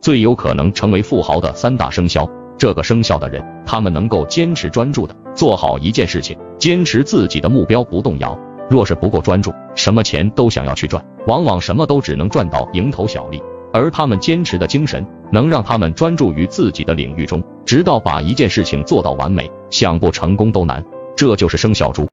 最有可能成为富豪的三大生肖。这个生肖的人他们能够坚持专注的做好一件事情坚持自己的目标不动摇。若是不够专注什么钱都想要去赚往往什么都只能赚到蝇头小利。而他们坚持的精神能让他们专注于自己的领域中直到把一件事情做到完美想不成功都难。这就是生肖猪。